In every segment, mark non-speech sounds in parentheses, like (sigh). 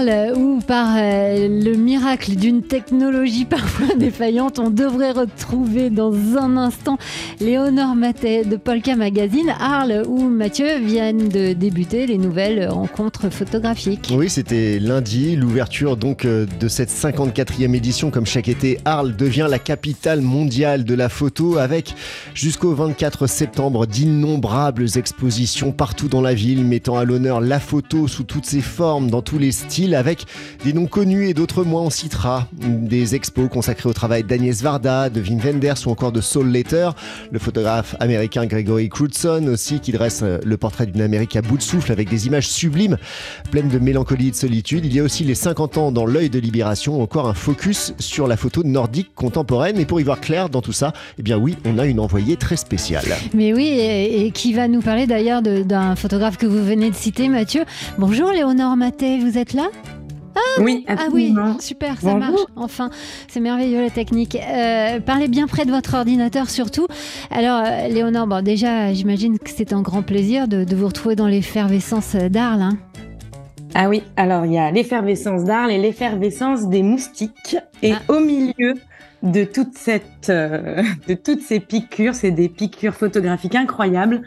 Arles, où par euh, le miracle d'une technologie parfois (laughs) défaillante, on devrait retrouver dans un instant Léonore Matet de Polka Magazine. Arles, où Mathieu viennent de débuter les nouvelles rencontres photographiques. Oui, c'était lundi, l'ouverture donc euh, de cette 54e édition. Comme chaque été, Arles devient la capitale mondiale de la photo avec jusqu'au 24 septembre d'innombrables expositions partout dans la ville mettant à l'honneur la photo sous toutes ses formes, dans tous les avec des noms connus et d'autres moins. On citera des expos consacrés au travail d'Agnès Varda, de Wim Wenders ou encore de Saul Letter, le photographe américain Gregory Crutzen aussi qui dresse euh, le portrait d'une Amérique à bout de souffle avec des images sublimes, pleines de mélancolie et de solitude. Il y a aussi les 50 ans dans l'œil de libération, encore un focus sur la photo nordique contemporaine. Et pour y voir clair dans tout ça, eh bien oui, on a une envoyée très spéciale. Mais oui, et, qui va nous parler d'ailleurs d'un photographe que vous venez de citer, Mathieu. Bonjour Léonore Matet, vous êtes là? Ah, oui, ah oui, super, ça marche. Enfin, c'est merveilleux la technique. Euh, parlez bien près de votre ordinateur surtout. Alors, euh, Léonore, bon, déjà, j'imagine que c'est un grand plaisir de, vous retrouver dans l'effervescence d'Arles. Hein. Ah oui, alors il y a l'effervescence d'Arles et l'effervescence des moustiques. Et ah. au milieu de, toute cette, euh, de toutes ces piqûres, c'est des piqûres photographiques incroyables.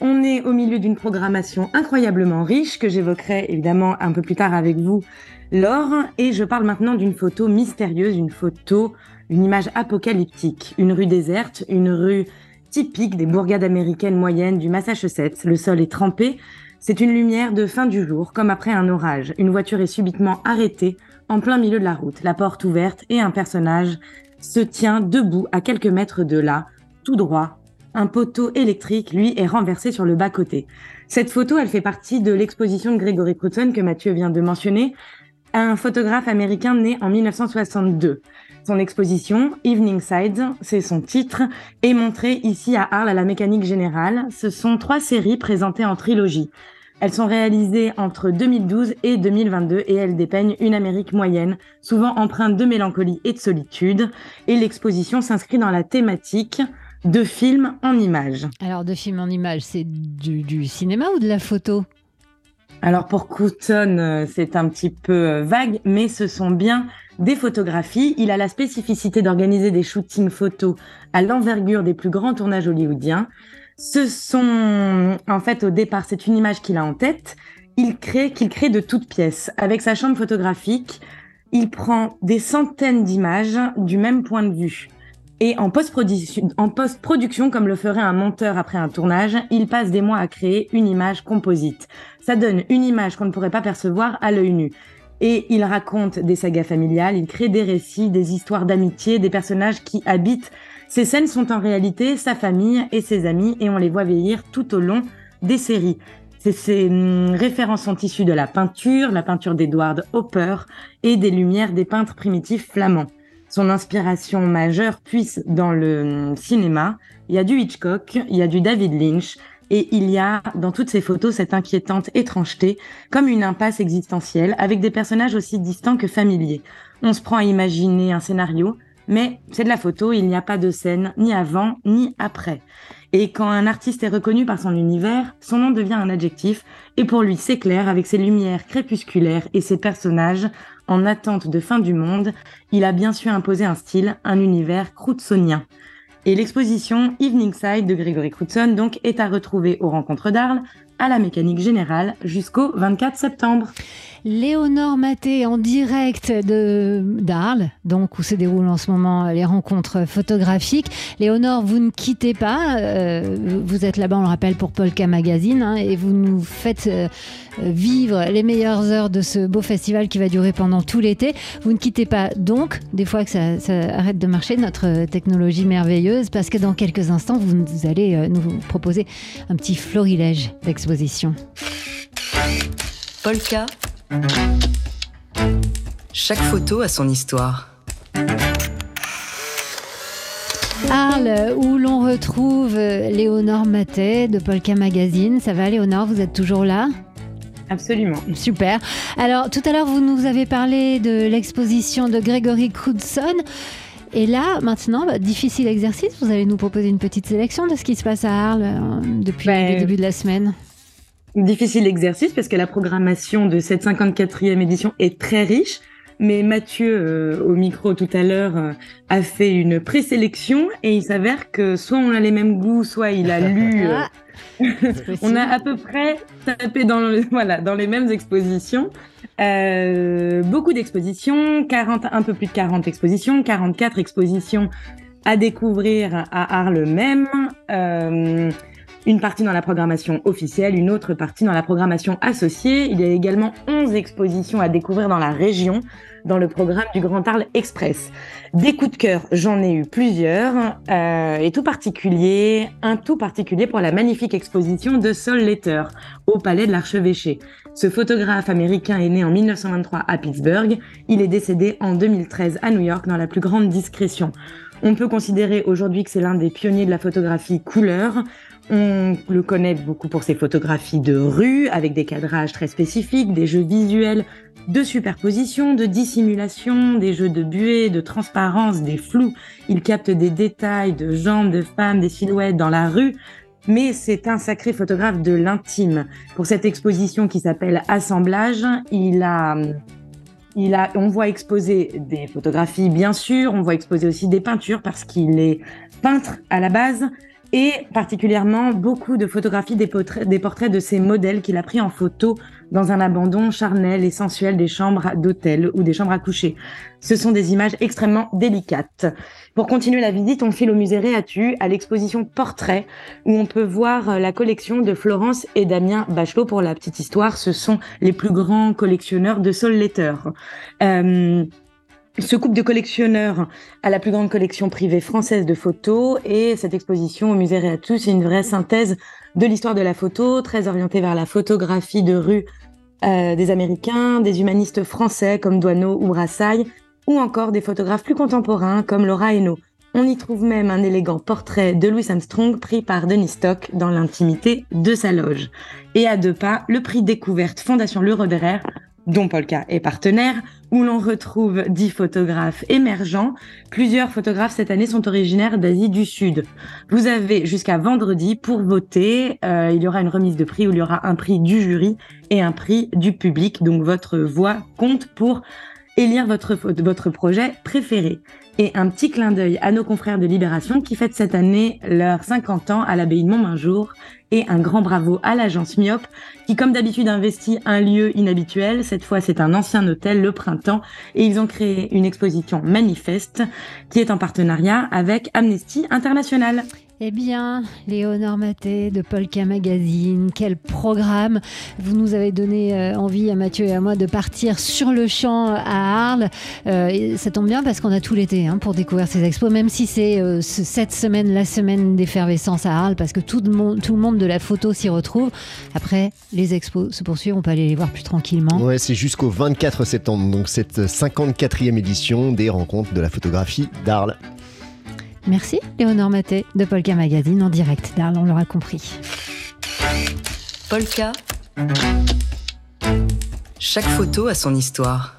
On est au milieu d'une programmation incroyablement riche que j'évoquerai évidemment un peu plus tard avec vous, Laure. Et je parle maintenant d'une photo mystérieuse, une photo, une image apocalyptique. Une rue déserte, une rue typique des bourgades américaines moyennes du Massachusetts. Le sol est trempé. C'est une lumière de fin du jour, comme après un orage. Une voiture est subitement arrêtée en plein milieu de la route, la porte ouverte et un personnage se tient debout à quelques mètres de là, tout droit, un poteau électrique, lui, est renversé sur le bas-côté. Cette photo, elle fait partie de l'exposition de Gregory Crutzen que Mathieu vient de mentionner, un photographe américain né en 1962. Son exposition, Evening Side, c'est son titre, est montrée ici à Arles à la Mécanique Générale. Ce sont trois séries présentées en trilogie. Elles sont réalisées entre 2012 et 2022 et elles dépeignent une Amérique moyenne, souvent empreinte de mélancolie et de solitude. Et l'exposition s'inscrit dans la thématique de films en images. Alors, de films en images, c'est du, cinéma ou de la photo? Alors, pour Couton, euh, c'est un petit peu euh, vague, mais ce sont bien des photographies. Il a la spécificité d'organiser des shootings photos à l'envergure des plus grands tournages hollywoodiens. Ce sont, en fait, au départ, c'est une image qu'il a en tête. Il crée, qu'il crée de toutes pièces. Avec sa chambre photographique, il prend des centaines d'images du même point de vue. Et en post-production, comme le ferait un monteur après un tournage, il passe des mois à créer une image composite. Ça donne une image qu'on ne pourrait pas percevoir à l'œil nu. Et il raconte des sagas familiales, il crée des récits, des histoires d'amitié, des personnages qui habitent. Ces scènes sont en réalité sa famille et ses amis et on les voit vieillir tout au long des séries. Ces hum, références sont issues de la peinture, la peinture d'Edward Hopper et des lumières des peintres primitifs flamands son inspiration majeure puisse dans le cinéma. Il y a du Hitchcock, il y a du David Lynch, et il y a dans toutes ces photos cette inquiétante étrangeté, comme une impasse existentielle, avec des personnages aussi distants que familiers. On se prend à imaginer un scénario, mais c'est de la photo, il n'y a pas de scène, ni avant, ni après. Et quand un artiste est reconnu par son univers, son nom devient un adjectif, et pour lui c'est clair, avec ses lumières crépusculaires et ses personnages en attente de fin du monde, il a bien su imposer un style, un univers croutsonien. Et l'exposition Evening Side de Grégory Crutzen donc est à retrouver aux rencontres d'Arles, à la mécanique générale jusqu'au 24 septembre. Léonore Maté en direct de d'Arles, donc où se déroulent en ce moment les rencontres photographiques. Léonore, vous ne quittez pas, euh, vous êtes là-bas, on le rappelle, pour Polka Magazine, hein, et vous nous faites euh, vivre les meilleures heures de ce beau festival qui va durer pendant tout l'été. Vous ne quittez pas donc, des fois que ça, arrête de marcher, notre technologie merveilleuse, parce que dans quelques instants, vous, vous allez euh, nous proposer un petit florilège d'exposition. Polka chaque photo a son histoire. Arles, où l'on retrouve Léonore Matet de Polka Magazine. Ça va Léonore, vous êtes toujours là? Absolument. Super. Alors tout à l'heure, vous nous avez parlé de l'exposition de Grégory Crudson. Et là, maintenant, bah, difficile exercice, vous allez nous proposer une petite sélection de ce qui se passe à Arles euh, depuis Ben, le début de la semaine. Difficile exercice parce que la programmation de cette 54e édition est très riche. Mais Mathieu, euh, au micro tout à l'heure, euh, a fait une présélection et il s'avère que soit on a les mêmes goûts, soit il a (laughs) lu. Ah, (laughs) on a à peu près tapé dans, le- (laughs) voilà, dans les mêmes expositions. Euh, beaucoup d'expositions, 40, un peu plus de 40 expositions, 44 expositions à découvrir à Arles même. Euh, une partie dans la programmation officielle, une autre partie dans la programmation associée. Il y a également 11 expositions à découvrir dans la région, dans le programme du Grand Arles Express. Des coups de cœur, j'en ai eu plusieurs, euh, et tout particulier, un tout particulier pour la magnifique exposition de Sol Letter au Palais de l'Archevêché. Ce photographe américain est né en 1923 à Pittsburgh. Il est décédé en 2013 à New York dans la plus grande discrétion. On peut considérer aujourd'hui que c'est l'un des pionniers de la photographie couleur. On le connaît beaucoup pour ses photographies de rue, avec des cadrages très spécifiques, des jeux visuels de superposition, de dissimulation, des jeux de buée, de transparence, des flous. Il capte des détails de jambes de femmes, des silhouettes dans la rue. Mais c'est un sacré photographe de l'intime. Pour cette exposition qui s'appelle Assemblage, il a, il a, on voit exposer des photographies, bien sûr, on voit exposer aussi des peintures parce qu'il est peintre à la base et particulièrement beaucoup de photographies des portraits, de ses modèles qu'il a pris en photo dans un abandon charnel et sensuel des chambres d'hôtel ou des chambres à coucher. Ce sont des images extrêmement délicates. Pour continuer la visite, on file au musée Réatu à l'exposition Portrait où on peut voir euh, la collection de Florence et Damien Bachelot. Pour la petite histoire, ce sont les plus grands collectionneurs de Sol Letter. Euh, ce couple de collectionneurs a la plus grande collection privée française de photos et cette exposition au musée Réatu, c'est une vraie synthèse de l'histoire de la photo, très orientée vers la photographie de rue euh, des Américains, des humanistes français comme Doisneau ou Brassailles, ou encore des photographes plus contemporains comme Laura Hainaut. On y trouve même un élégant portrait de Louis Armstrong pris par Denis Stock dans l'intimité de sa loge. Et à deux pas, le prix découverte Fondation Le Roderer, dont Polka est partenaire, où l'on retrouve dix photographes émergents. Plusieurs photographes cette année sont originaires d'Asie du Sud. Vous avez jusqu'à vendredi pour voter. Euh, il y aura une remise de prix où il y aura un prix du jury et un prix du public. Donc votre voix compte pour élire votre, votre projet préféré. Et un petit clin d'œil à nos confrères de Libération qui fêtent cette année leurs 50 ans à l'abbaye de Montmajour et un grand bravo à l'agence Myope qui comme d'habitude investit un lieu inhabituel. Cette fois c'est un ancien hôtel, le Printemps, et ils ont créé une exposition manifeste qui est en partenariat avec Amnesty International. Eh bien, Léonore Maté de Polka Magazine, quel programme Vous nous avez donné euh, envie à Mathieu et à moi de partir sur le champ à Arles. Euh, ça tombe bien parce qu'on a tout l'été hein, pour découvrir ces expos, même si c'est euh, ce- cette semaine, la semaine d'effervescence à Arles, parce que tout le monde, tout le monde de la photo s'y retrouve. Après, les expos se poursuivent, on peut aller les voir plus tranquillement. Ouais, c'est jusqu'au 24 septembre, donc cette 54e édition des rencontres de la photographie d'Arles. Merci Léonore Maté de Polka Magazine en direct d'Arles, on l'aura compris. Polka. Chaque photo a son histoire.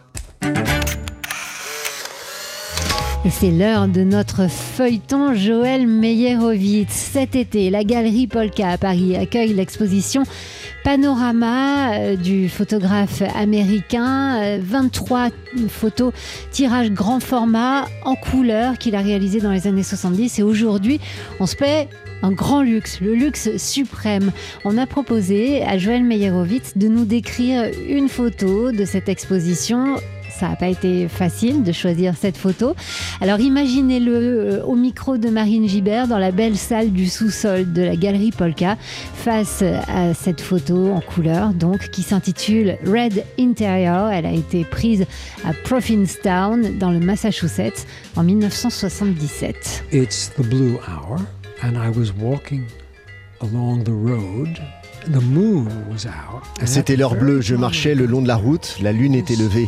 Et c'est l'heure de notre feuilleton Joël Meyerowitz. Cet été, la galerie Polka à Paris accueille l'exposition Panorama euh, du photographe américain. Euh, 23 photos, tirage grand format en couleur qu'il a réalisé dans les années 70. Et aujourd'hui, on se paie un grand luxe, le luxe suprême. On a proposé à Joël Meyerowitz de nous décrire une photo de cette exposition. Ça n'a pas été facile de choisir cette photo. Alors imaginez-le euh, au micro de Marine Gibert dans la belle salle du sous-sol de la galerie Polka face à cette photo en couleur donc qui s'intitule Red Interior. Elle a été prise à Provincetown dans le Massachusetts en 1977. It's the blue hour, and I was walking along the road. The moon was out. and C'était l'heure bleue, je marchais le long de la route, la lune était levée.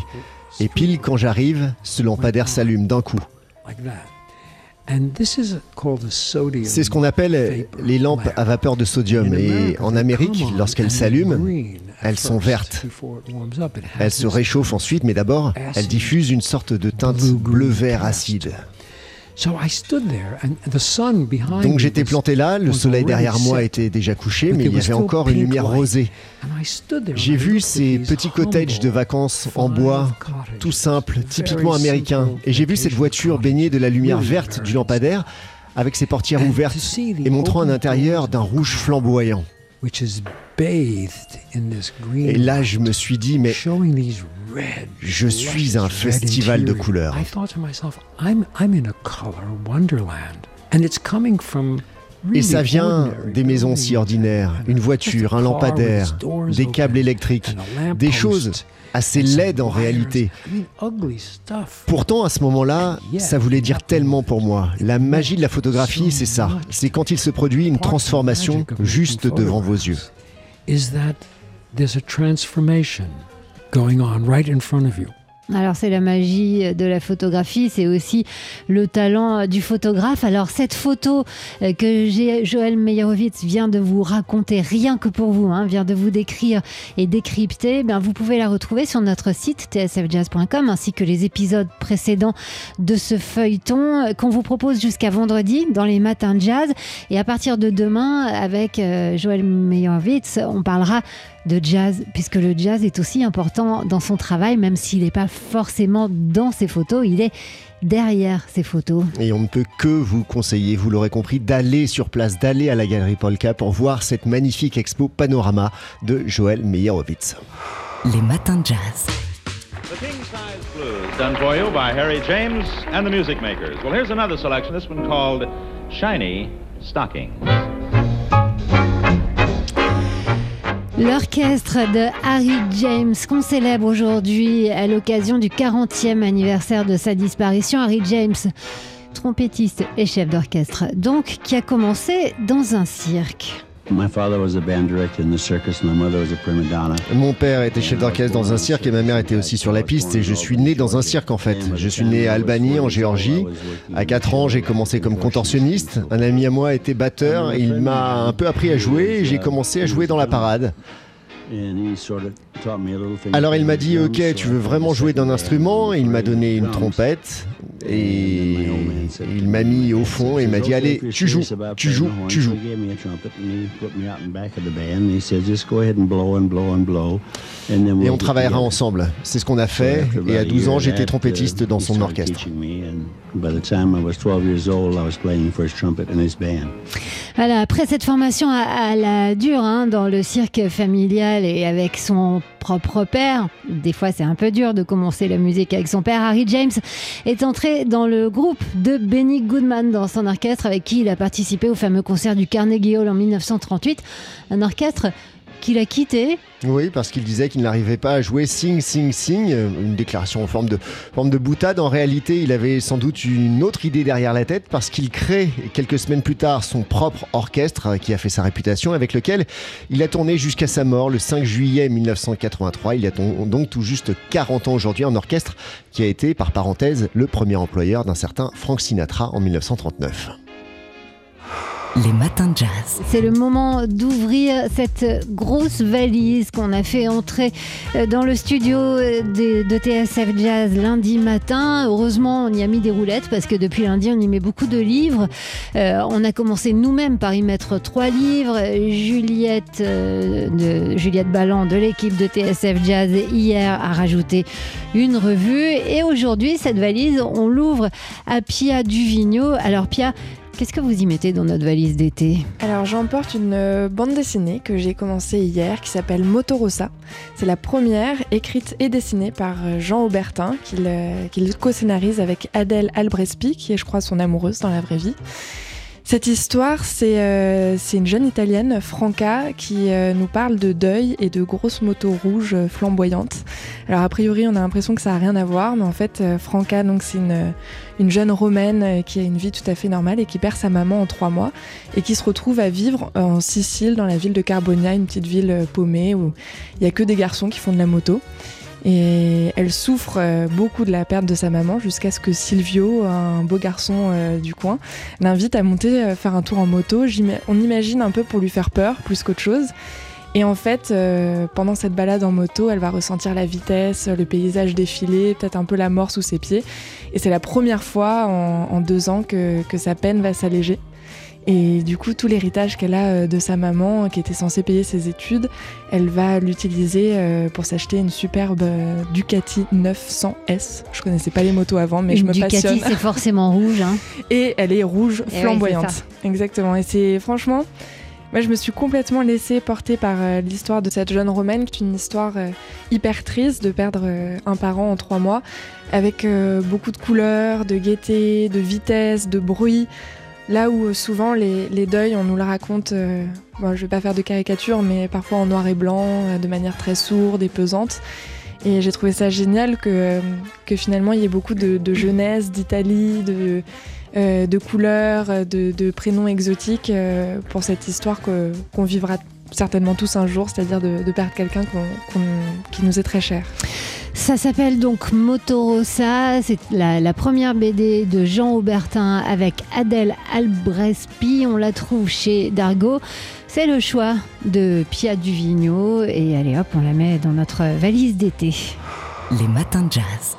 Et pile quand j'arrive, ce lampadaire s'allume d'un coup. C'est ce qu'on appelle les lampes lamp. à vapeur de sodium. Et en Amérique, lorsqu'elles s'allument, elles sont vertes. elles se réchauffent ensuite, mais d'abord, elles diffusent une sorte de teinte bleu-vert acide. Donc j'étais planté là, le soleil derrière moi était déjà couché, mais il y avait encore une lumière rosée. J'ai vu ces petits cottages de vacances en bois, tout simple, typiquement américain, et j'ai vu cette voiture baignée de la lumière verte du lampadaire avec ses portières ouvertes et montrant un intérieur d'un rouge flamboyant. Et là, je me suis dit, mais je suis un festival de couleurs. Et ça vient des maisons si ordinaires, une voiture, un lampadaire, des câbles électriques, des choses assez laides en réalité. Pourtant, à ce moment-là, ça voulait dire tellement pour moi. La magie de la photographie, c'est ça. C'est quand il se produit une transformation juste devant vos yeux. is that there's a transformation going on right in front of you. Alors c'est la magie de la photographie, c'est aussi le talent du photographe. Alors cette photo euh, que Joël Meyerowitz vient de vous raconter, rien que pour vous, hein, vient de vous décrire et décrypter, eh vous pouvez la retrouver sur notre site tsfjazz.com ainsi que les épisodes précédents de ce feuilleton euh, qu'on vous propose jusqu'à vendredi dans les matins de jazz. Et à partir de demain, avec euh, Joël Meyerowitz, on parlera de jazz, puisque le jazz est aussi important dans son travail, même s'il n'est pas forcément dans ses photos, il est derrière ses photos. Et on ne peut que vous conseiller, vous l'aurez compris, d'aller sur place, d'aller à la galerie Polka pour voir cette magnifique expo Panorama de Joël Meyerowitz. Les matins de jazz. The King Size Blues, done for you by Harry James and the Music Makers. Well, here's another selection, this one called Shiny Stockings. L'orchestre de Harry James qu'on célèbre aujourd'hui à l'occasion du 40e anniversaire de sa disparition. Harry James, trompettiste et chef d'orchestre, donc qui a commencé dans un cirque. Mon père était chef d'orchestre dans un cirque et ma mère était aussi sur la piste et je suis né dans un cirque en fait. Je suis né à Albany en Géorgie. À 4 ans, j'ai commencé comme contorsionniste. Un ami à moi était batteur, il m'a un peu appris à jouer et j'ai commencé à jouer dans la parade. Alors il m'a dit ok tu veux vraiment jouer d'un instrument Il m'a donné une trompette et il m'a mis au fond et il m'a dit allez tu joues, tu joues, tu joues. Et on travaillera ensemble. C'est ce qu'on a fait et à 12 ans j'étais trompettiste dans son orchestre. Voilà, après cette formation à, la dure hein, dans le cirque familial et avec son propre père, des fois c'est un peu dur de commencer la musique avec son père, Harry James est entré dans le groupe de Benny Goodman dans son orchestre avec qui il a participé au fameux concert du Carnegie Hall en 1938. Un orchestre qu'il a quitté. Oui, parce qu'il disait qu'il n'arrivait pas à jouer Sing, Sing, Sing, une déclaration en forme de, forme de boutade. En réalité, il avait sans doute une autre idée derrière la tête parce qu'il crée quelques semaines plus tard son propre orchestre qui a fait sa réputation, avec lequel il a tourné jusqu'à sa mort le 5 juillet 1983. Il a donc tout juste 40 ans aujourd'hui en orchestre qui a été, par parenthèse, le premier employeur d'un certain Frank Sinatra en 1939 les matins de jazz. C'est le moment d'ouvrir cette grosse valise qu'on a fait entrer euh, dans le studio euh, de, TSF Jazz lundi matin. Heureusement, on y a mis des roulettes parce que depuis lundi, on y met beaucoup de livres. Euh, on a commencé nous-mêmes par y mettre trois livres. Juliette, de, Juliette Balland de l'équipe de TSF Jazz hier a rajouté une revue. Et aujourd'hui, cette valise, on l'ouvre à Pia Duvigneau. Alors Pia, Qu'est-ce que vous y mettez dans notre valise d'été Alors j'emporte une euh, bande dessinée que j'ai commencée hier qui s'appelle Motorosa. C'est la première écrite et dessinée par euh, Jean Aubertin qu'il co-scénarise avec Adèle Albrespi qui est je crois son amoureuse dans la vraie vie. Cette histoire, c'est euh, une jeune italienne, Franca, qui euh, nous parle de deuil et de grosses motos rouges euh, flamboyantes. Alors a priori, on a l'impression que ça n'a rien à voir, mais en fait, Franca, donc c'est une, une, jeune romaine qui a une vie tout à fait normale et qui perd sa maman en trois mois et qui se retrouve à vivre en Sicile, dans la ville de Carbonia, une petite ville paumée où il n'y a que des garçons qui font de la moto. Et elle souffre euh, beaucoup de la perte de sa maman jusqu'à ce que Silvio, un beau garçon euh, du coin, l'invite à monter euh, faire un tour en moto. On imagine un peu pour lui faire peur plus qu'autre chose. Et en fait, pendant cette balade en moto, elle va ressentir la vitesse, le paysage défiler, peut-être un peu la mort sous ses pieds. Et c'est la première fois en, deux ans que sa peine va s'alléger. Et du coup, tout l'héritage qu'elle a euh, de sa maman, qui était censée payer ses études, elle va l'utiliser euh, pour s'acheter une superbe euh, Ducati 900S. Je connaissais pas les motos avant, mais Une je me Ducati, passionne. c'est forcément rouge. hein. (laughs) Et elle est rouge Eh flamboyante. Exactement. Et c'est franchement, moi je me suis complètement laissée porter par l'histoire de cette jeune romaine, qui est une histoire hyper triste de perdre un parent en trois mois, avec beaucoup de couleurs, de gaieté, de vitesse, de bruit. Là où euh, souvent les, deuils, on nous le raconte, euh, bon, je vais pas faire de caricature, mais parfois en noir et blanc, euh, de manière très sourde et pesante. Et j'ai trouvé ça génial que, euh, finalement il y ait beaucoup de, jeunesse, d'Italie, de, couleurs, de, prénoms exotiques pour cette histoire qu'on vivra certainement tous un jour, c'est-à-dire de, de perdre quelqu'un qui nous est très cher. Ça s'appelle donc Motorosa. C'est la, la première BD de Jean Aubertin avec Adèle Albrespi. On la trouve chez Dargo. C'est le choix de Pia Duvigneau. Et allez hop, on la met dans notre valise d'été. Les matins de jazz.